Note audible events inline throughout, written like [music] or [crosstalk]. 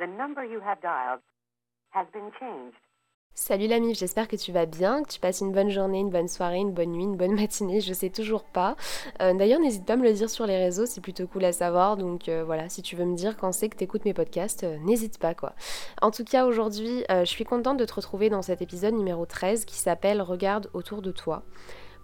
The number you have dialed has been changed. Salut l'ami, j'espère que tu vas bien, que tu passes une bonne journée, une bonne soirée, une bonne nuit, une bonne [laughs] matinée, je sais toujours pas. Euh, d'ailleurs, n'hésite pas à me le dire sur les réseaux, c'est plutôt cool à savoir. Donc euh, voilà, si tu veux me dire quand c'est que tu écoutes mes podcasts, euh, n'hésite pas quoi. En tout cas, aujourd'hui, je suis contente de te retrouver dans cet épisode numéro 13 qui s'appelle Regarde autour de toi.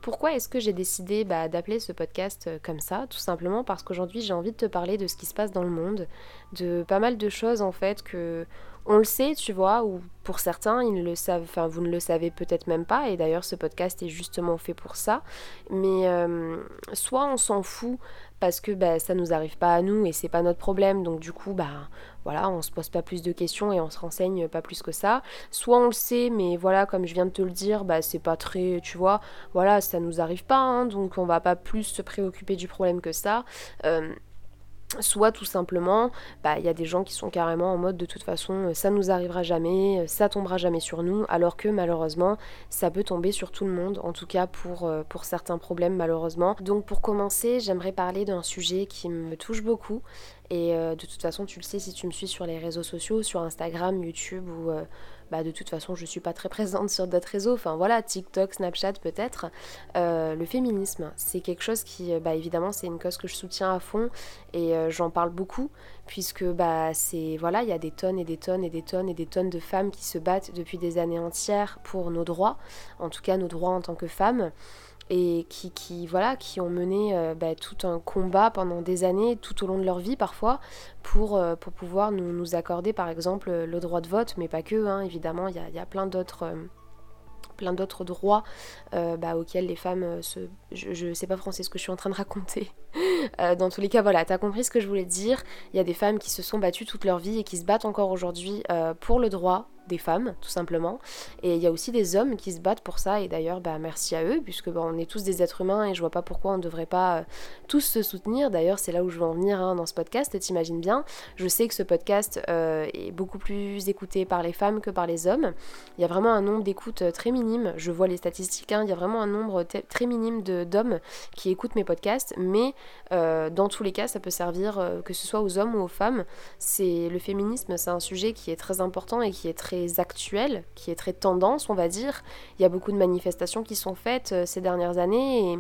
Pourquoi est-ce que j'ai décidé bah, d'appeler ce podcast comme ça Tout simplement parce qu'aujourd'hui j'ai envie de te parler de ce qui se passe dans le monde, de pas mal de choses en fait que on le sait, tu vois, ou pour certains, ils le savent, enfin vous ne le savez peut-être même pas, et d'ailleurs ce podcast est justement fait pour ça, mais euh, soit on s'en fout parce que bah, ça nous arrive pas à nous et c'est pas notre problème, donc du coup, bah voilà, on se pose pas plus de questions et on se renseigne pas plus que ça, soit on le sait, mais voilà, comme je viens de te le dire, bah c'est pas très, tu vois, voilà, ça nous arrive pas, hein, donc on va pas plus se préoccuper du problème que ça. Euh, Soit tout simplement, bah, il y a des gens qui sont carrément en mode de toute façon euh, ça nous arrivera jamais, euh, ça tombera jamais sur nous, alors que malheureusement ça peut tomber sur tout le monde, en tout cas pour, euh, pour certains problèmes malheureusement. Donc pour commencer, j'aimerais parler d'un sujet qui me touche beaucoup, et de toute façon tu le sais si tu me suis sur les réseaux sociaux, sur Instagram, YouTube ou bah, de toute façon je suis pas très présente sur d'autres réseaux, enfin voilà, TikTok, Snapchat peut-être. Euh, le féminisme, c'est quelque chose qui, euh, bah, évidemment, c'est une cause que je soutiens à fond et euh, j'en parle beaucoup puisque bah c'est voilà, il y a des tonnes et des tonnes et des tonnes et des tonnes de femmes qui se battent depuis des années entières pour nos droits, en tout cas nos droits en tant que femmes et qui, voilà, qui ont mené euh, bah, tout un combat pendant des années, tout au long de leur vie parfois, pour, euh, pour pouvoir nous, nous, accorder par exemple le droit de vote, mais pas que, hein, évidemment, il y a, y a, plein d'autres... Euh, plein d'autres droits bah, auxquels les femmes se... Je, ne sais pas français ce que je suis en train de raconter. [laughs] dans tous les cas, voilà, tu as compris ce que je voulais dire. Il y a des femmes qui se sont battues toute leur vie et qui se battent encore aujourd'hui pour le droit des femmes, tout simplement. Et il y a aussi des hommes qui se battent pour ça, et d'ailleurs, bah, merci à eux, puisque bah, on est tous des êtres humains, et je vois pas pourquoi on ne devrait pas euh, tous se soutenir. D'ailleurs, c'est là où je veux en venir hein, dans ce podcast, t'imagines bien. Je sais que ce podcast euh, est beaucoup plus écouté par les femmes que par les hommes. Il y a vraiment un nombre d'écoutes euh, très minime, je vois les statistiques, hein. il y a vraiment un nombre très minime d'hommes qui écoutent mes podcasts, mais dans tous les cas, ça peut servir que ce soit aux hommes ou aux femmes. C'est le féminisme, c'est un sujet qui est très important et qui est très actuelle, qui est très tendance, on va dire. Il y a beaucoup de manifestations qui sont faites euh, ces dernières années et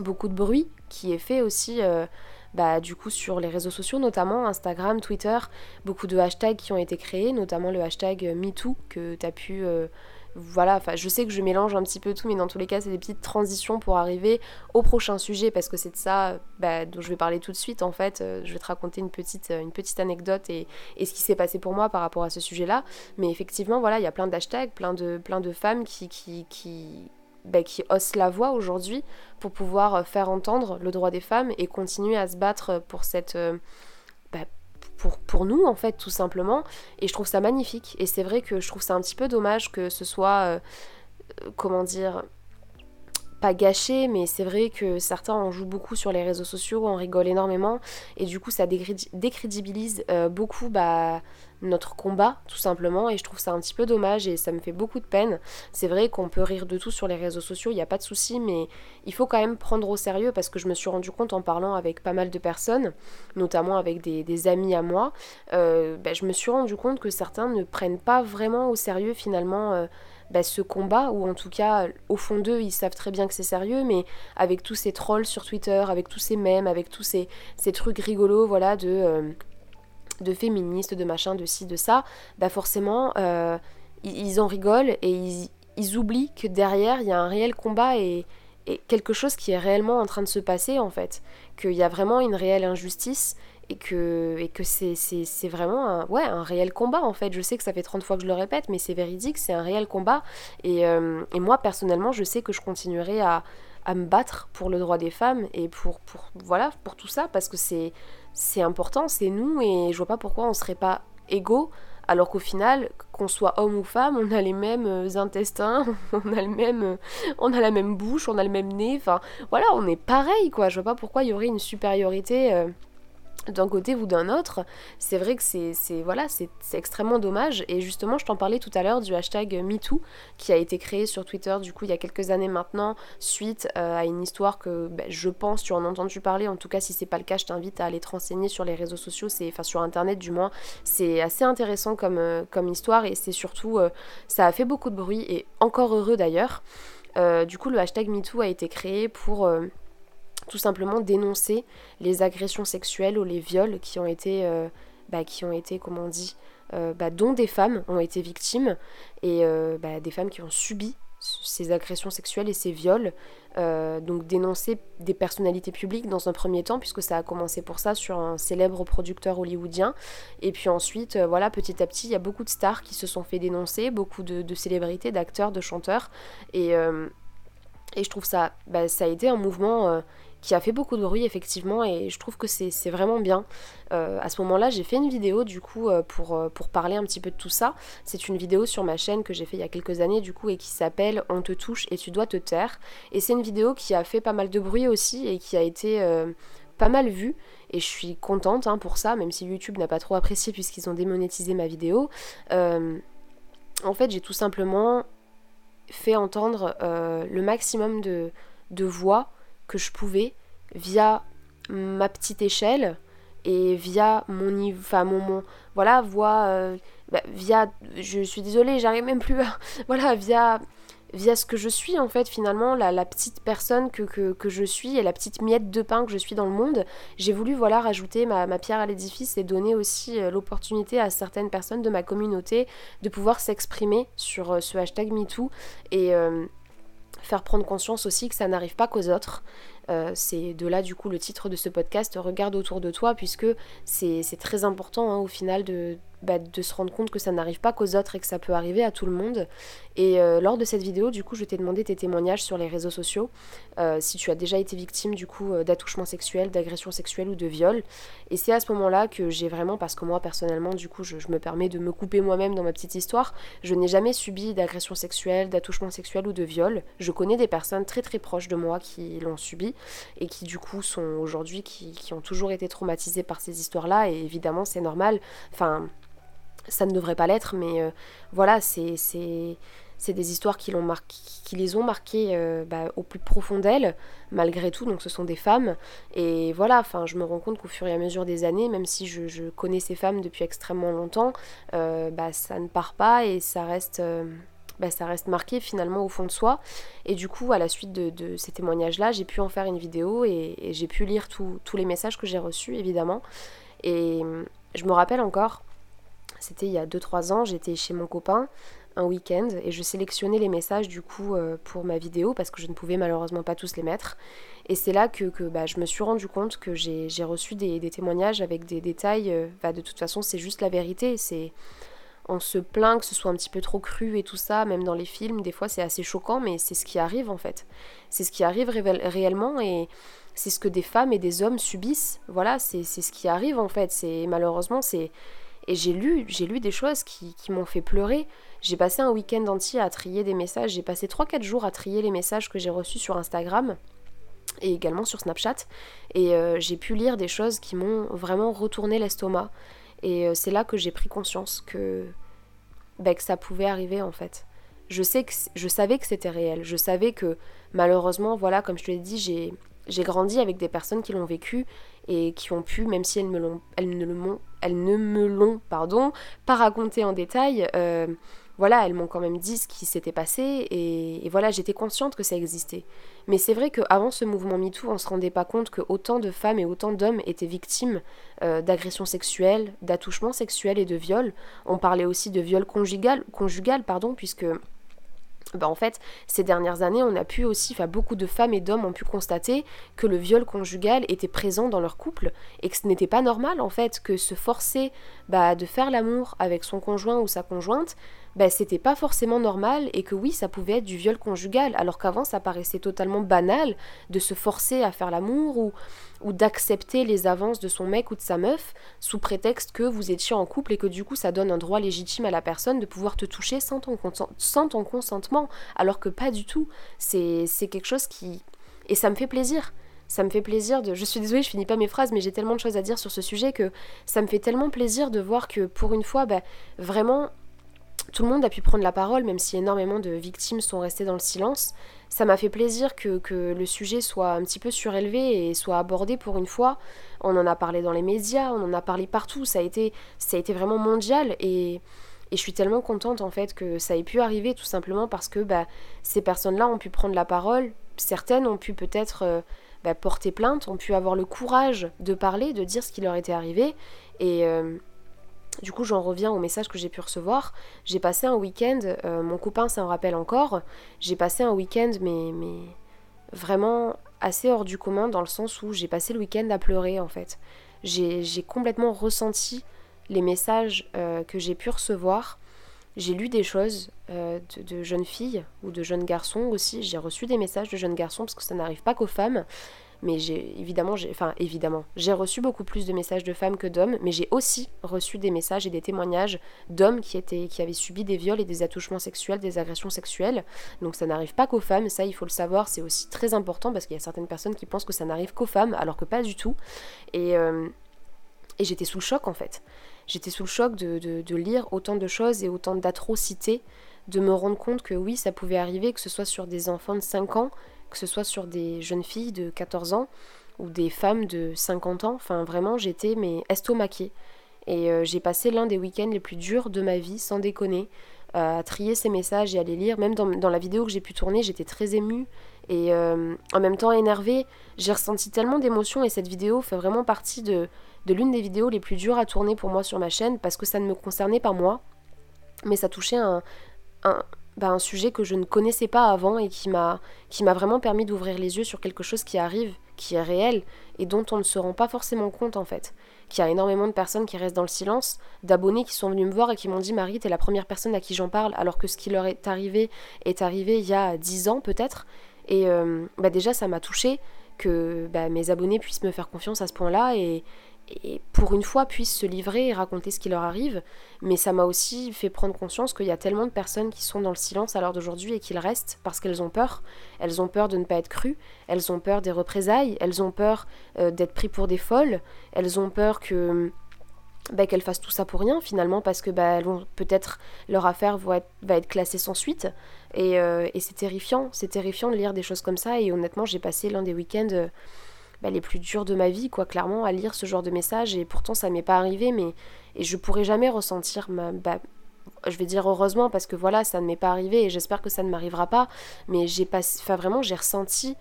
beaucoup de bruit qui est fait aussi. Euh, bah, du coup sur les réseaux sociaux, notamment Instagram, Twitter, beaucoup de hashtags qui ont été créés, notamment le hashtag MeToo que tu as pu euh, voilà, enfin je sais que je mélange un petit peu tout, mais dans tous les cas c'est des petites transitions pour arriver au prochain sujet parce que c'est de ça bah, dont je vais parler tout de suite en fait. Euh, je vais te raconter une petite, euh, une petite anecdote et, ce qui s'est passé pour moi par rapport à ce sujet-là. Mais effectivement voilà, il y a plein d'hashtags, plein de, plein de femmes qui, qui, bah, la voix aujourd'hui pour pouvoir euh, faire entendre le droit des femmes et continuer à se battre pour cette pour, nous, en fait, tout simplement. Et je trouve ça magnifique. Et c'est vrai que je trouve ça un petit peu dommage que ce soit, euh, comment dire, pas gâché, mais c'est vrai que certains en jouent beaucoup sur les réseaux sociaux, on rigole énormément, et du coup ça décrédibilise euh, beaucoup bah, notre combat, tout simplement, et je trouve ça un petit peu dommage et ça me fait beaucoup de peine. C'est vrai qu'on peut rire de tout sur les réseaux sociaux, il n'y a pas de souci, mais il faut quand même prendre au sérieux parce que je me suis rendu compte en parlant avec pas mal de personnes, notamment avec des, amis à moi, euh, bah, je me suis rendu compte que certains ne prennent pas vraiment au sérieux finalement. Euh, bah, ce combat, ou en tout cas, au fond d'eux, ils savent très bien que c'est sérieux, mais avec tous ces trolls sur Twitter, avec tous ces mèmes, avec tous ces, ces trucs rigolos, voilà, de... Euh, de féministes, de machin, de ci, de ça, bah forcément, euh, ils, en rigolent et ils, oublient que derrière, il y a un réel combat et, quelque chose qui est réellement en train de se passer, en fait. Qu'il y a vraiment une réelle injustice et que, c'est, vraiment un, réel combat, en fait. Je sais que ça fait 30 fois que je le répète, mais c'est véridique, c'est un réel combat. Et, euh, moi, personnellement, je sais que je continuerai à me battre pour le droit des femmes et pour, voilà pour tout ça parce que c'est important, c'est nous et je vois pas pourquoi on serait pas égaux alors qu'au final, qu'on soit homme ou femme, on a les mêmes euh, intestins, [laughs] on a le même, euh, on a la même bouche, on a le même nez, enfin voilà, on est pareil quoi. Je vois pas pourquoi il y aurait une supériorité d'un côté ou d'un autre, c'est vrai que c'est voilà, extrêmement dommage. Et justement, je t'en parlais tout à l'heure du hashtag MeToo qui a été créé sur Twitter du coup il y a quelques années maintenant, suite euh, à une histoire que ben, je pense tu en as entendu parler. En tout cas, si c'est pas le cas, je t'invite à aller te renseigner sur les réseaux sociaux, enfin sur internet du moins. C'est assez intéressant comme, euh, comme histoire et c'est surtout euh, ça a fait beaucoup de bruit et encore heureux d'ailleurs. du coup, le hashtag MeToo a été créé pour tout simplement dénoncer les agressions sexuelles ou les viols qui ont été, euh, bah, qui ont été comment on dit, euh, bah, dont des femmes ont été victimes et euh, bah, des femmes qui ont subi ces agressions sexuelles et ces viols. donc dénoncer des personnalités publiques dans un premier temps, puisque ça a commencé pour ça sur un célèbre producteur hollywoodien. Et puis ensuite, voilà, petit à petit, il y a beaucoup de stars qui se sont fait dénoncer, beaucoup de, célébrités, d'acteurs, de chanteurs. Et, et je trouve ça, ça a été un mouvement qui a fait beaucoup de bruit effectivement et je trouve que c'est vraiment bien. Euh, à ce moment-là, j'ai fait une vidéo du coup euh, pour, euh, pour parler un petit peu de tout ça. C'est une vidéo sur ma chaîne que j'ai fait il y a quelques années du coup et qui s'appelle On te touche et tu dois te taire. Et c'est une vidéo qui a fait pas mal de bruit aussi et qui a été pas mal vue et je suis contente hein, pour ça, même si YouTube n'a pas trop apprécié puisqu'ils ont démonétisé ma vidéo. en fait, j'ai tout simplement fait entendre le maximum de voix que je pouvais via ma petite échelle et via mon niveau, enfin mon, mon, voilà, voix, euh, bah, via, je suis désolée, j'arrive même plus, à, [laughs] voilà, via, via ce que je suis en fait finalement, la, petite personne que, que, je suis et la petite miette de pain que je suis dans le monde, j'ai voulu voilà rajouter ma, ma pierre à l'édifice et donner aussi euh, l'opportunité à certaines personnes de ma communauté de pouvoir s'exprimer sur euh, ce hashtag MeToo. Et faire prendre conscience aussi que ça n'arrive pas qu'aux autres. Euh, c'est de là du coup le titre de ce podcast, Regarde autour de toi, puisque c'est très important hein, au final de, bah, de se rendre compte que ça n'arrive pas qu'aux autres et que ça peut arriver à tout le monde. Et euh, lors de cette vidéo, du coup, je t'ai demandé tes témoignages sur les réseaux sociaux, euh, si tu as déjà été victime du coup euh, d'attouchement sexuel, d'agression sexuelle ou de viol. Et c'est à ce moment-là que j'ai vraiment, parce que moi personnellement, du coup, je, me permets de me couper moi-même dans ma petite histoire, je n'ai jamais subi d'agression sexuelle, d'attouchement sexuel ou de viol. Je connais des personnes très très proches de moi qui l'ont subi et qui du coup sont aujourd'hui, qui, qui ont toujours été traumatisées par ces histoires-là. Et évidemment, c'est normal. Enfin, ça ne devrait pas l'être, mais euh, voilà, c'est des histoires qui, qui les ont marquées euh, bah, au plus profond d'elles, malgré tout, donc ce sont des femmes. Et voilà, enfin, je me rends compte qu'au fur et à mesure des années, même si je, connais ces femmes depuis extrêmement longtemps, euh, bah, ça ne part pas et ça reste... Bah, ça reste marqué finalement au fond de soi. Et du coup, à la suite de, ces témoignages-là, j'ai pu en faire une vidéo et, et j'ai pu lire tous les messages que j'ai reçus, évidemment. Et je me rappelle encore, c'était il y a 2-3 ans, j'étais chez mon copain un week-end et je sélectionnais les messages du coup euh, pour ma vidéo parce que je ne pouvais malheureusement pas tous les mettre. Et c'est là que, bah, je me suis rendu compte que j'ai reçu des, témoignages avec des détails. Euh, bah, de toute façon, c'est juste la vérité. C'est on se plaint que ce soit un petit peu trop cru et tout ça, même dans les films, des fois c'est assez choquant, mais c'est ce qui arrive en fait. C'est ce qui arrive réellement et c'est ce que des femmes et des hommes subissent. Voilà, c'est ce qui arrive en fait. C'est malheureusement c'est et j'ai lu, j'ai lu des choses qui, m'ont fait pleurer. J'ai passé un week-end entier à trier des messages. J'ai passé 3-4 jours à trier les messages que j'ai reçus sur Instagram et également sur Snapchat. Et euh, j'ai pu lire des choses qui m'ont vraiment retourné l'estomac. Et euh, c'est là que j'ai pris conscience que, bah, que ça pouvait arriver en fait. Je, sais que, je savais que c'était réel. Je savais que malheureusement, voilà, comme je te l'ai dit, j'ai, j'ai grandi avec des personnes qui l'ont vécu et qui ont pu, même si elles, me elles, ne, le elles ne me l'ont pardon, pas raconté en détail, euh, voilà, elles m'ont quand même dit ce qui s'était passé et, voilà, j'étais consciente que ça existait. Mais c'est vrai qu'avant ce mouvement MeToo, on ne se rendait pas compte que autant de femmes et autant d'hommes étaient victimes euh, d'agressions sexuelles, d'attouchements sexuels et de viols. On parlait aussi de viol conjugal, conjugal pardon, puisque bah en fait, ces dernières années, on a pu aussi, enfin beaucoup de femmes et d'hommes ont pu constater que le viol conjugal était présent dans leur couple et que ce n'était pas normal en fait que se forcer bah, de faire l'amour avec son conjoint ou sa conjointe, bah, c'était pas forcément normal et que oui, ça pouvait être du viol conjugal, alors qu'avant ça paraissait totalement banal de se forcer à faire l'amour ou, ou d'accepter les avances de son mec ou de sa meuf sous prétexte que vous étiez en couple et que du coup ça donne un droit légitime à la personne de pouvoir te toucher sans ton, sans ton consentement, alors que pas du tout. C'est quelque chose qui... Et ça me fait plaisir ça me fait plaisir de... Je suis désolée, je finis pas mes phrases, mais j'ai tellement de choses à dire sur ce sujet que ça me fait tellement plaisir de voir que pour une fois, bah, vraiment, tout le monde a pu prendre la parole, même si énormément de victimes sont restées dans le silence. Ça m'a fait plaisir que, que, le sujet soit un petit peu surélevé et soit abordé pour une fois. On en a parlé dans les médias, on en a parlé partout, ça a été, ça a été vraiment mondial et, et je suis tellement contente en fait que ça ait pu arriver tout simplement parce que bah, ces personnes-là ont pu prendre la parole, certaines ont pu peut-être euh, bah, porter plainte, ont pu avoir le courage de parler, de dire ce qui leur était arrivé. Et euh, du coup, j'en reviens au message que j'ai pu recevoir. J'ai passé un week-end, euh, mon copain s'en rappelle encore, j'ai passé un week-end, mais, mais vraiment assez hors du commun, dans le sens où j'ai passé le week-end à pleurer en fait. J'ai complètement ressenti les messages euh, que j'ai pu recevoir. J'ai lu des choses de, de, jeunes filles ou de jeunes garçons aussi. J'ai reçu des messages de jeunes garçons parce que ça n'arrive pas qu'aux femmes mais j'ai évidemment, j'ai, enfin évidemment, j'ai reçu beaucoup plus de messages de femmes que d'hommes, mais j'ai aussi reçu des messages et des témoignages d'hommes qui étaient, qui avaient subi des viols et des attouchements sexuels, des agressions sexuelles. Donc ça n'arrive pas qu'aux femmes, ça il faut le savoir, c'est aussi très important parce qu'il y a certaines personnes qui pensent que ça n'arrive qu'aux femmes, alors que pas du tout. Et, euh, et j'étais sous le choc en fait. J'étais sous le choc de, de, de lire autant de choses et autant d'atrocités de me rendre compte que oui, ça pouvait arriver, que ce soit sur des enfants de 5 ans, que ce soit sur des jeunes filles de 14 ans ou des femmes de 50 ans. Enfin, vraiment, j'étais mais estomaquée. Et euh, j'ai passé l'un des week-ends les plus durs de ma vie, sans déconner, à trier ces messages et à les lire. Même dans, la vidéo que j'ai pu tourner, j'étais très émue et euh, en même temps énervée. J'ai ressenti tellement d'émotions et cette vidéo fait vraiment partie de, de l'une des vidéos les plus dures à tourner pour moi sur ma chaîne parce que ça ne me concernait pas moi, mais ça touchait un, bah, un sujet que je ne connaissais pas avant et qui m'a qui m'a vraiment permis d'ouvrir les yeux sur quelque chose qui arrive, qui est réel et dont on ne se rend pas forcément compte en fait. Qu'il y a énormément de personnes qui restent dans le silence, d'abonnés qui sont venus me voir et qui m'ont dit Marie, t'es la première personne à qui j'en parle alors que ce qui leur est arrivé est arrivé il y a dix ans peut-être. Et euh, bah déjà ça m'a touché que bah, mes abonnés puissent me faire confiance à ce point-là et, et pour une fois puissent se livrer et raconter ce qui leur arrive. Mais ça m'a aussi fait prendre conscience qu'il y a tellement de personnes qui sont dans le silence à l'heure d'aujourd'hui et qu'ils restent parce qu'elles ont peur. Elles ont peur de ne pas être crues, elles ont peur des représailles, elles ont peur euh, d'être pris pour des folles, elles ont peur que bah, qu'elles fassent tout ça pour rien finalement parce que bah, peut-être leur affaire va être, va être, classée sans suite. Et, euh, et c'est terrifiant. C'est terrifiant de lire des choses comme ça. Et honnêtement j'ai passé l'un des week-ends euh, bah, les plus durs de ma vie, quoi, clairement, à lire ce genre de messages. Et pourtant, ça m'est pas arrivé, mais et je pourrais jamais ressentir ma. Bah, je vais dire heureusement parce que voilà, ça ne m'est pas arrivé et j'espère que ça ne m'arrivera pas. Mais j'ai pas, enfin vraiment, j'ai ressenti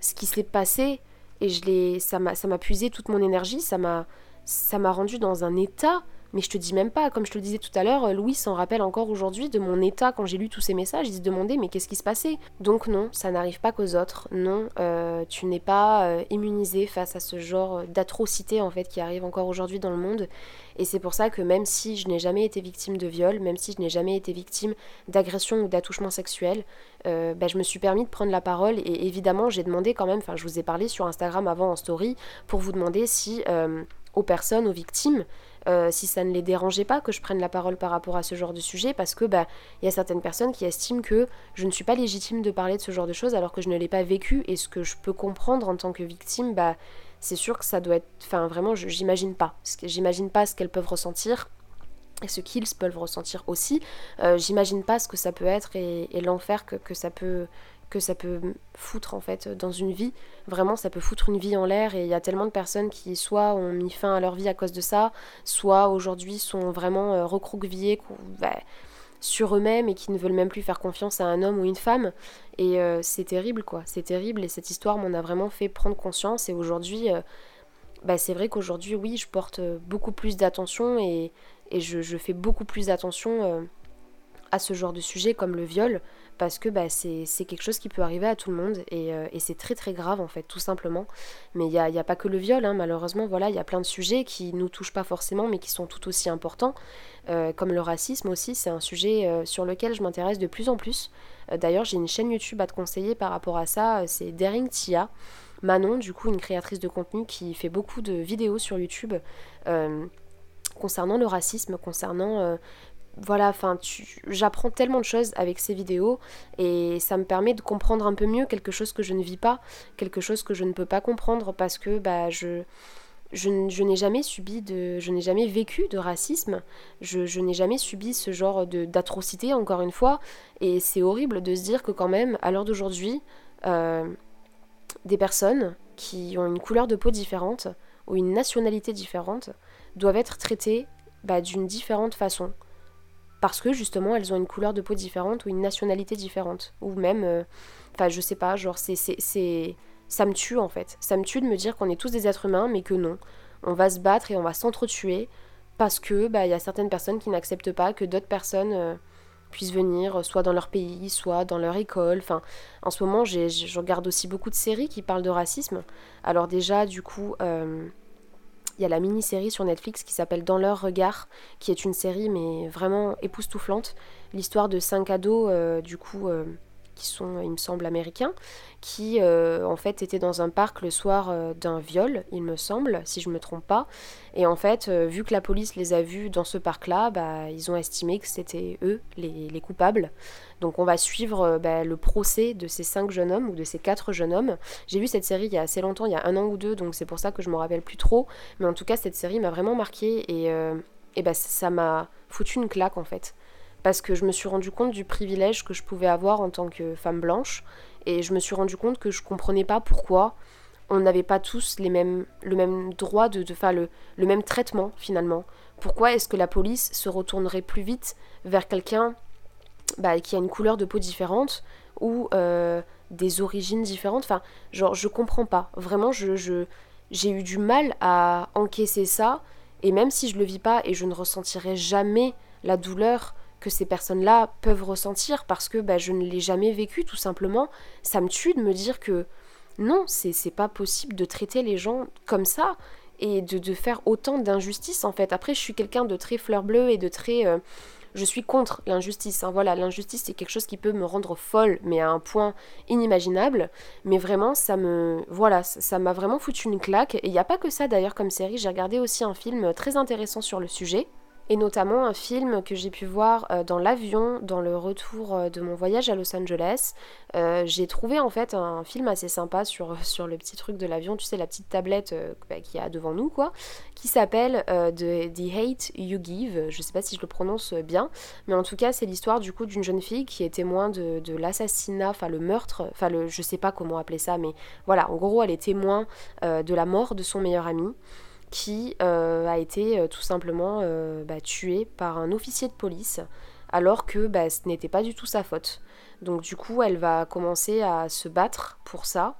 ce qui s'est passé et je l'ai, ça m'a, ça m'a puisé toute mon énergie, ça m'a, ça m'a rendu dans un état mais je te dis même pas, comme je te le disais tout à l'heure, Louis s'en rappelle encore aujourd'hui de mon état quand j'ai lu tous ces messages. Il se demandait mais qu'est-ce qui se passait? Donc non, ça n'arrive pas qu'aux autres. Non, euh, tu n'es pas euh, immunisé face à ce genre d'atrocité en fait qui arrive encore aujourd'hui dans le monde. Et c'est pour ça que même si je n'ai jamais été victime de viol, même si je n'ai jamais été victime d'agression ou d'attouchement sexuel, euh, bah, je me suis permis de prendre la parole et évidemment j'ai demandé quand même, enfin je vous ai parlé sur Instagram avant en story pour vous demander si aux personnes, aux victimes, euh, si ça ne les dérangeait pas que je prenne la parole par rapport à ce genre de sujet, parce que bah il y a certaines personnes qui estiment que je ne suis pas légitime de parler de ce genre de choses alors que je ne l'ai pas vécu et ce que je peux comprendre en tant que victime, bah c'est sûr que ça doit être, enfin vraiment, j'imagine pas, j'imagine pas ce qu'elles peuvent ressentir et ce qu'ils peuvent ressentir aussi. Euh, j'imagine pas ce que ça peut être et, l'enfer que, que, ça peut que ça peut foutre en fait dans une vie. Vraiment, ça peut foutre une vie en l'air et il y a tellement de personnes qui soit ont mis fin à leur vie à cause de ça, soit aujourd'hui sont vraiment euh, recroquevillées bah, sur eux-mêmes et qui ne veulent même plus faire confiance à un homme ou une femme. Et euh, c'est terrible quoi, c'est terrible et cette histoire m'en a vraiment fait prendre conscience et aujourd'hui, euh, bah, c'est vrai qu'aujourd'hui, oui, je porte beaucoup plus d'attention et, je, je, fais beaucoup plus attention à ce genre de sujet comme le viol parce que bah, c'est quelque chose qui peut arriver à tout le monde euh, et, c'est très très grave en fait tout simplement. Mais il n'y a, a, pas que le viol hein, malheureusement voilà il y a plein de sujets qui nous touchent pas forcément mais qui sont tout aussi importants euh, comme le racisme aussi. C'est un sujet euh, sur lequel je m'intéresse de plus en plus. D'ailleurs j'ai une chaîne YouTube à te conseiller par rapport à ça. C'est Daring Tia Manon du coup une créatrice de contenu qui fait beaucoup de vidéos sur YouTube concernant le racisme concernant voilà, enfin, j'apprends tellement de choses avec ces vidéos et ça me permet de comprendre un peu mieux quelque chose que je ne vis pas, quelque chose que je ne peux pas comprendre parce que bah, je, je, n'ai jamais subi de, je n'ai jamais vécu de racisme, je, n'ai jamais subi ce genre d'atrocité encore une fois. Et c'est horrible de se dire que quand même à l'heure d'aujourd'hui, euh, des personnes qui ont une couleur de peau différente ou une nationalité différente doivent être traitées bah, d'une différente façon parce que justement elles ont une couleur de peau différente ou une nationalité différente. Ou même euh, enfin je sais pas genre c'est c'est ça me tue en fait. Ça me tue de me dire qu'on est tous des êtres humains mais que non. On va se battre et on va s'entretuer parce que bah il y a certaines personnes qui n'acceptent pas que d'autres personnes euh, puissent venir soit dans leur pays soit dans leur école. Enfin en ce moment je regarde aussi beaucoup de séries qui parlent de racisme. Alors déjà du coup euh, il y a la mini-série sur Netflix qui s'appelle Dans leur regard, qui est une série mais vraiment époustouflante. L'histoire de cinq ados, euh, du coup, euh, qui sont, il me semble, américains, qui euh, en fait étaient dans un parc le soir euh, d'un viol, il me semble, si je me trompe pas. Et en fait, euh, vu que la police les a vus dans ce parc-là, bah, ils ont estimé que c'était eux les, coupables. Donc on va suivre bah, le procès de ces cinq jeunes hommes ou de ces quatre jeunes hommes. J'ai vu cette série il y a assez longtemps, il y a un an ou deux, donc c'est pour ça que je me rappelle plus trop. Mais en tout cas, cette série m'a vraiment marqué et, et bah, ça m'a foutu une claque en fait parce que je me suis rendu compte du privilège que je pouvais avoir en tant que femme blanche et je me suis rendu compte que je comprenais pas pourquoi on n'avait pas tous les mêmes, le même droit de, de le, le même traitement finalement. Pourquoi est-ce que la police se retournerait plus vite vers quelqu'un bah, qui a une couleur de peau différente ou euh, des origines différentes? Enfin, genre, je comprends pas. Vraiment, je, je, j'ai eu du mal à encaisser ça. Et même si je le vis pas et je ne ressentirai jamais la douleur que ces personnes-là peuvent ressentir parce que bah, je ne l'ai jamais vécu tout simplement. Ça me tue de me dire que non, c'est pas possible de traiter les gens comme ça et de, de faire autant d'injustice en fait. Après, je suis quelqu'un de très fleur bleue et de très. Euh, je suis contre l'injustice. Hein. Voilà, l'injustice c'est quelque chose qui peut me rendre folle, mais à un point inimaginable. Mais vraiment, ça me, voilà, ça m'a vraiment foutu une claque. Et il n'y a pas que ça d'ailleurs comme série. J'ai regardé aussi un film très intéressant sur le sujet et notamment un film que j'ai pu voir euh, dans l'avion dans le retour euh, de mon voyage à Los Angeles. Euh, j'ai trouvé en fait un film assez sympa sur, sur le petit truc de l'avion, tu sais, la petite tablette bah, qu'il y a devant nous, quoi, qui s'appelle The, The, Hate You Give. Je sais pas si je le prononce bien, mais en tout cas, c'est l'histoire du coup d'une jeune fille qui est témoin de, de l'assassinat, enfin le meurtre, enfin le, je sais pas comment appeler ça, mais voilà, en gros, elle est témoin de la mort de son meilleur ami qui euh, a été euh, tout simplement euh, bah, tué par un officier de police alors que bah, ce n'était pas du tout sa faute. Donc du coup, elle va commencer à se battre pour ça,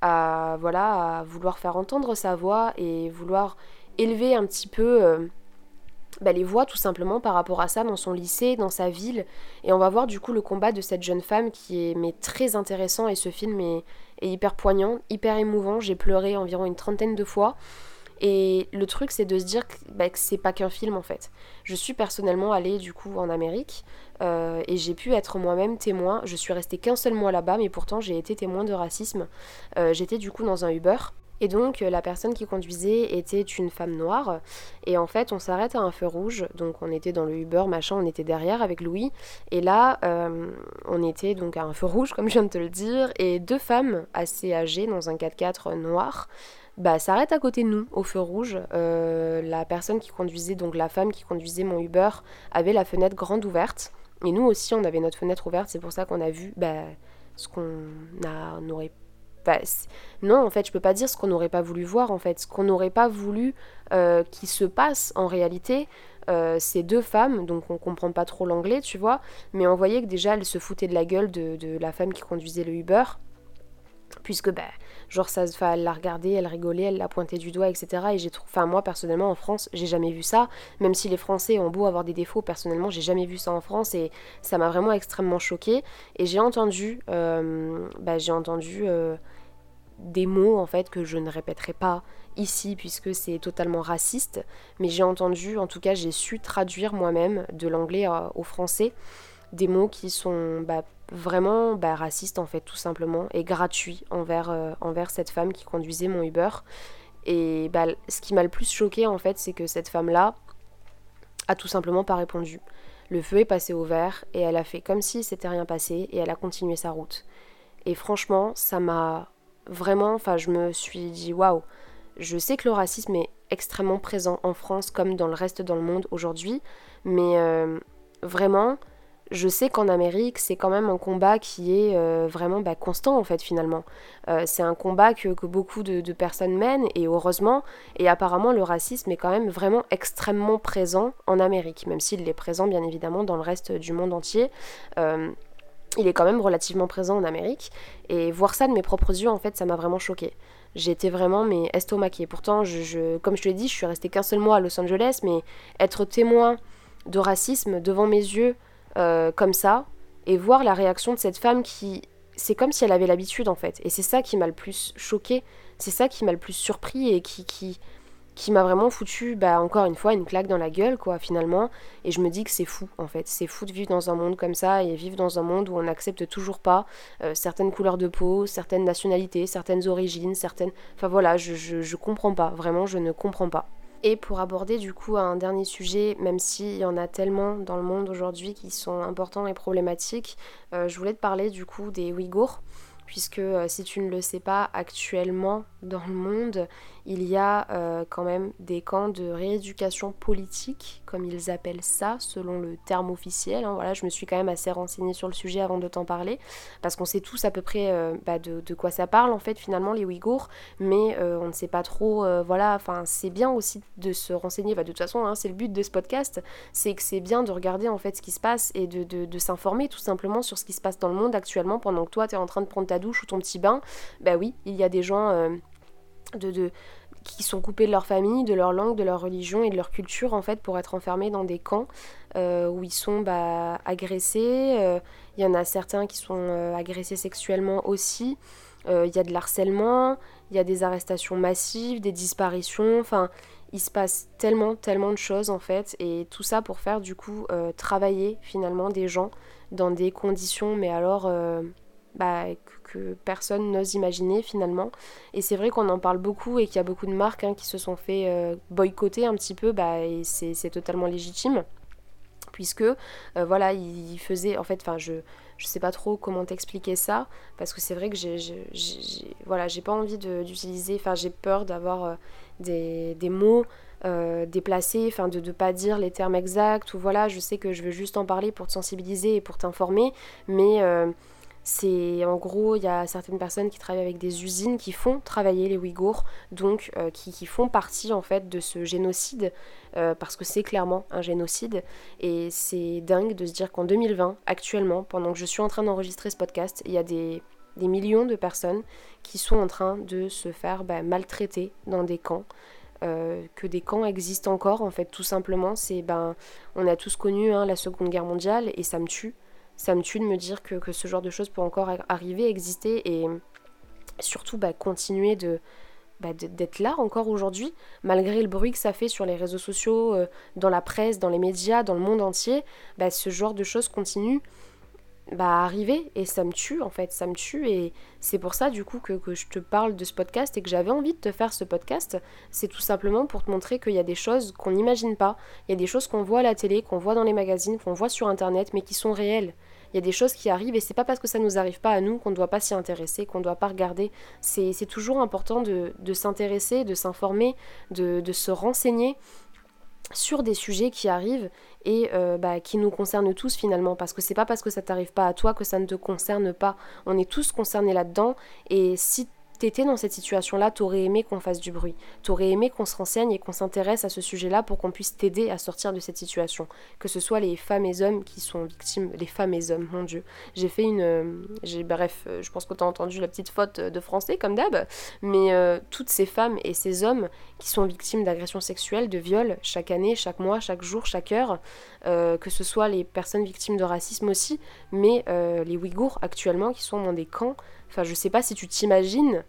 à voilà, vouloir faire entendre sa voix et vouloir élever un petit peu bah, les voix tout simplement par rapport à ça dans son lycée, dans sa ville. Et on va voir du coup le combat de cette jeune femme qui est mais, très intéressant et ce film est hyper poignant, hyper émouvant. J'ai pleuré environ une trentaine de fois. Et le truc, c'est de se dire que, bah, c'est pas qu'un film en fait. Je suis personnellement allée du coup en Amérique euh, et j'ai pu être moi-même témoin. Je suis restée qu'un seul mois là-bas, mais pourtant j'ai été témoin de racisme. Euh, j'étais du coup dans un Uber. Et donc la personne qui conduisait était une femme noire. Et en fait on s'arrête à un feu rouge. Donc on était dans le Uber, machin, on était derrière avec Louis. Et là euh, on était donc à un feu rouge [laughs] comme je viens de te le dire. Et deux femmes assez âgées dans un 4x4 noir bah, s'arrête à côté de nous, au feu rouge. Euh, la personne qui conduisait, donc la femme qui conduisait mon Uber, avait la fenêtre grande ouverte. Et nous aussi, on avait notre fenêtre ouverte. C'est pour ça qu'on a vu bah, ce qu'on n'aurait. Non, en fait, je peux pas dire ce qu'on n'aurait pas voulu voir, en fait. Ce qu'on n'aurait pas voulu euh, qui se passe en réalité. Euh, ces deux femmes, donc on comprend pas trop l'anglais, tu vois, mais on voyait que déjà elles se foutaient de la gueule de, la femme qui conduisait le Uber, puisque bah, Genre, ça, elle l'a regardé, elle rigolait, elle l'a pointé du doigt, etc. Et j'ai trouvé, enfin, moi, personnellement, en France, j'ai jamais vu ça. Même si les Français ont beau avoir des défauts, personnellement, j'ai jamais vu ça en France et ça m'a vraiment extrêmement choqué. Et j'ai entendu, euh, bah, j'ai entendu euh, des mots, en fait, que je ne répéterai pas ici puisque c'est totalement raciste. Mais j'ai entendu, en tout cas, j'ai su traduire moi-même de l'anglais euh, au français des mots qui sont bah, vraiment bah, raciste en fait tout simplement et gratuit envers, euh, envers cette femme qui conduisait mon Uber. Et bah, ce qui m'a le plus choqué en fait c'est que cette femme là a tout simplement pas répondu. Le feu est passé au vert et elle a fait comme si c'était rien passé et elle a continué sa route. Et franchement, ça m'a vraiment, enfin, je me suis dit waouh. Je sais que le racisme est extrêmement présent en France comme dans le reste dans le monde aujourd'hui, mais euh, vraiment, je sais qu'en Amérique, c'est quand même un combat qui est euh, vraiment bah, constant en fait finalement. Euh, c'est un combat que, beaucoup de, personnes mènent et heureusement, et apparemment le racisme est quand même vraiment extrêmement présent en Amérique, même s'il est présent bien évidemment dans le reste du monde entier. Il est quand même relativement présent en Amérique et voir ça de mes propres yeux en fait ça m'a vraiment choqué. J'étais vraiment mais estomaquée. Pourtant, je, comme je te l'ai dit, je suis restée qu'un seul mois à Los Angeles, mais être témoin de racisme devant mes yeux, euh, comme ça et voir la réaction de cette femme qui c'est comme si elle avait l'habitude en fait et c'est ça qui m'a le plus choqué c'est ça qui m'a le plus surpris et qui qui m'a vraiment foutu bah encore une fois une claque dans la gueule quoi finalement. Et je me dis que c'est fou en fait. C'est fou de vivre dans un monde comme ça et vivre dans un monde où on n'accepte toujours pas euh, certaines couleurs de peau certaines nationalités certaines origines certaines enfin voilà je, je, je comprends pas. Vraiment je ne comprends pas. Et pour aborder du coup un dernier sujet, même s'il y en a tellement dans le monde aujourd'hui qui sont importants et problématiques, euh, je voulais te parler du coup des Ouïghours puisque euh, si tu ne le sais pas, actuellement dans le monde, il y a euh, quand même des camps de rééducation politique, comme ils appellent ça, selon le terme officiel. Hein. Voilà, je me suis quand même assez renseignée sur le sujet avant de t'en parler, parce qu'on sait tous à peu près euh, bah, de, quoi ça parle en fait finalement les Ouïghours, mais on ne sait pas trop. voilà, enfin c'est bien aussi de se renseigner. Bah, de toute façon, hein, c'est le but de ce podcast, c'est que c'est bien de regarder en fait ce qui se passe et de, de s'informer tout simplement sur ce qui se passe dans le monde actuellement pendant que toi tu es en train de prendre ta douche ou ton petit bain, bah oui, il y a des gens euh, de, qui sont coupés de leur famille, de leur langue, de leur religion et de leur culture en fait pour être enfermés dans des camps euh, où ils sont bah, agressés. Euh, il y en a certains qui sont agressés sexuellement aussi. Il y a de l'harcèlement, il y a des arrestations massives, des disparitions. Enfin, il se passe tellement, tellement de choses en fait. Et tout ça pour faire du coup travailler finalement des gens dans des conditions, mais alors bah, que, personne n'ose imaginer finalement. Et c'est vrai qu'on en parle beaucoup et qu'il y a beaucoup de marques hein, qui se sont fait euh, boycotter un petit peu, bah, et c'est totalement légitime. Puisque, euh, voilà, il faisait, en fait, enfin, je, je sais pas trop comment t'expliquer ça, parce que c'est vrai que j'ai, voilà, j'ai pas envie d'utiliser, enfin, j'ai peur d'avoir euh, des, des, mots déplacés, enfin, de ne pas dire les termes exacts, ou voilà, je sais que je veux juste en parler pour te sensibiliser et pour t'informer, mais c'est en gros, il y a certaines personnes qui travaillent avec des usines qui font travailler les Ouïghours, donc euh, qui, font partie en fait de ce génocide, euh, parce que c'est clairement un génocide. Et c'est dingue de se dire qu'en 2020, actuellement, pendant que je suis en train d'enregistrer ce podcast, il y a des, millions de personnes qui sont en train de se faire bah, maltraiter dans des camps. Euh, que des camps existent encore en fait tout simplement c'est ben on a tous connu hein, la seconde guerre mondiale et ça me tue ça me tue de me dire que, ce genre de choses peut encore arriver, exister et surtout bah, continuer de bah, d'être là encore aujourd'hui, malgré le bruit que ça fait sur les réseaux sociaux, euh, dans la presse, dans les médias, dans le monde entier, bah, ce genre de choses continue bah, arriver et ça me tue en fait, ça me tue et c'est pour ça du coup que, que, je te parle de ce podcast et que j'avais envie de te faire ce podcast, c'est tout simplement pour te montrer qu'il y a des choses qu'on n'imagine pas, il y a des choses qu'on voit à la télé, qu'on voit dans les magazines, qu'on voit sur internet mais qui sont réelles. Il y a des choses qui arrivent et c'est pas parce que ça nous arrive pas à nous qu'on ne doit pas s'y intéresser, qu'on ne doit pas regarder. C'est toujours important de, s'intéresser, de s'informer, de, de se renseigner sur des sujets qui arrivent et euh, bah, qui nous concernent tous finalement. Parce que c'est pas parce que ça t'arrive pas à toi que ça ne te concerne pas. On est tous concernés là-dedans. Et si t'étais dans cette situation-là, t'aurais aimé qu'on fasse du bruit. T'aurais aimé qu'on se renseigne et qu'on s'intéresse à ce sujet-là pour qu'on puisse t'aider à sortir de cette situation. Que ce soit les femmes et hommes qui sont victimes, les femmes et hommes, mon Dieu. J'ai fait une, euh, j'ai, bref, euh, je pense que t'as entendu la petite faute de français comme d'hab, mais euh, toutes ces femmes et ces hommes qui sont victimes d'agressions sexuelles, de viols chaque année, chaque mois, chaque jour, chaque heure, que ce soit les personnes victimes de racisme aussi, mais les Ouïghours actuellement qui sont dans des camps Enfin, je sais pas si tu t'imagines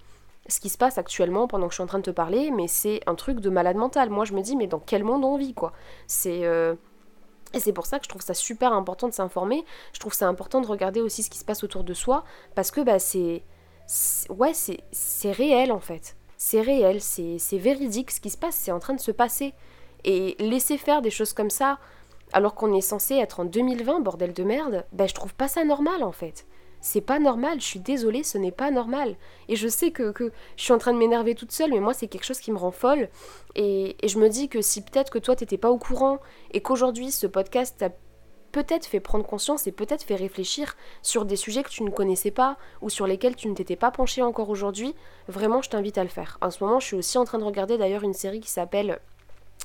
ce qui se passe actuellement pendant que je suis en train de te parler, mais c'est un truc de malade mental. Moi, je me dis, mais dans quel monde on vit, quoi? C'est. Euh, et c'est pour ça que je trouve ça super important de s'informer. Je trouve ça important de regarder aussi ce qui se passe autour de soi, parce que bah, c'est. Ouais, c'est réel en fait. C'est réel, c'est véridique ce qui se passe, c'est en train de se passer. Et laisser faire des choses comme ça, alors qu'on est censé être en 2020, bordel de merde, ben je trouve pas ça normal en fait. C'est pas normal, je suis désolée, ce n'est pas normal. Et je sais que, je suis en train de m'énerver toute seule, mais moi c'est quelque chose qui me rend folle. Et, je me dis que si peut-être que toi t'étais pas au courant et qu'aujourd'hui ce podcast t'a peut-être fait prendre conscience et peut-être fait réfléchir sur des sujets que tu ne connaissais pas ou sur lesquels tu ne t'étais pas penché encore aujourd'hui, vraiment je t'invite à le faire. En ce moment je suis aussi en train de regarder d'ailleurs une série qui s'appelle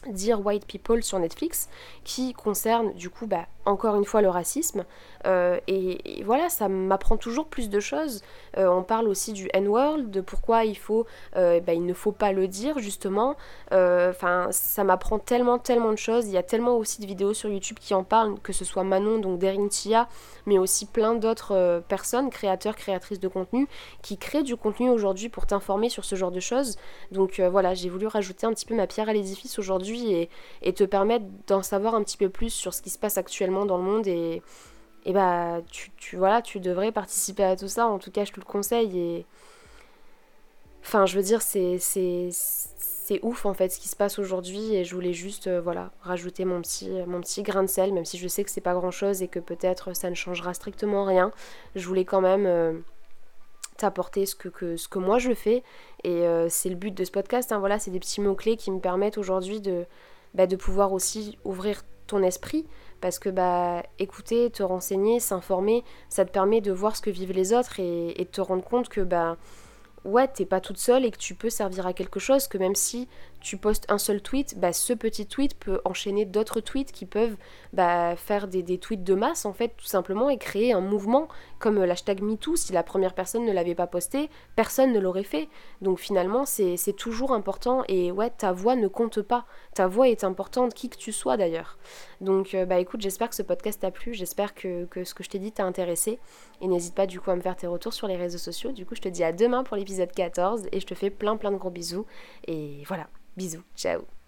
Dear White People sur Netflix, qui concerne du coup bah, encore une fois le racisme. Euh, et, voilà, ça m'apprend toujours plus de choses. Euh, on parle aussi du N-World, de pourquoi il, faut, euh, bah, il ne faut pas le dire justement. Enfin, ça m'apprend tellement, tellement de choses. Il y a tellement aussi de vidéos sur YouTube qui en parlent, que ce soit Manon, donc Derin Tia, mais aussi plein d'autres personnes, créateurs, créatrices de contenu, qui créent du contenu aujourd'hui pour t'informer sur ce genre de choses. Donc voilà, j'ai voulu rajouter un petit peu ma pierre à l'édifice aujourd'hui et, te permettre d'en savoir un petit peu plus sur ce qui se passe actuellement dans le monde et, et bah tu, tu, voilà, tu devrais participer à tout ça, en tout cas je te le conseille et enfin je veux dire c'est c'est ouf en fait ce qui se passe aujourd'hui et je voulais juste euh, voilà rajouter mon petit mon petit grain de sel même si je sais que c'est pas grand chose et que peut-être ça ne changera strictement rien. Je voulais quand même euh, t'apporter ce que, ce que moi je fais. Et euh, c'est le but de ce podcast. Hein, voilà, c'est des petits mots-clés qui me permettent aujourd'hui de, bah, de pouvoir aussi ouvrir ton esprit. Parce que bah, écouter, te renseigner, s'informer, ça te permet de voir ce que vivent les autres et, te rendre compte que bah, ouais, t'es pas toute seule et que tu peux servir à quelque chose, que même si tu postes un seul tweet, bah, ce petit tweet peut enchaîner d'autres tweets qui peuvent bah, faire des, tweets de masse, en fait, tout simplement, et créer un mouvement, comme l'hashtag MeToo, si la première personne ne l'avait pas posté, personne ne l'aurait fait. Donc finalement, c'est toujours important, et ouais, ta voix ne compte pas. Ta voix est importante, qui que tu sois d'ailleurs. Donc, euh, bah écoute, j'espère que ce podcast t'a plu, j'espère que, que ce que je t'ai dit t'a intéressé, et n'hésite pas du coup à me faire tes retours sur les réseaux sociaux. Du coup, je te dis à demain pour l'épisode 14, et je te fais plein plein de gros bisous, et voilà. Bisous, ciao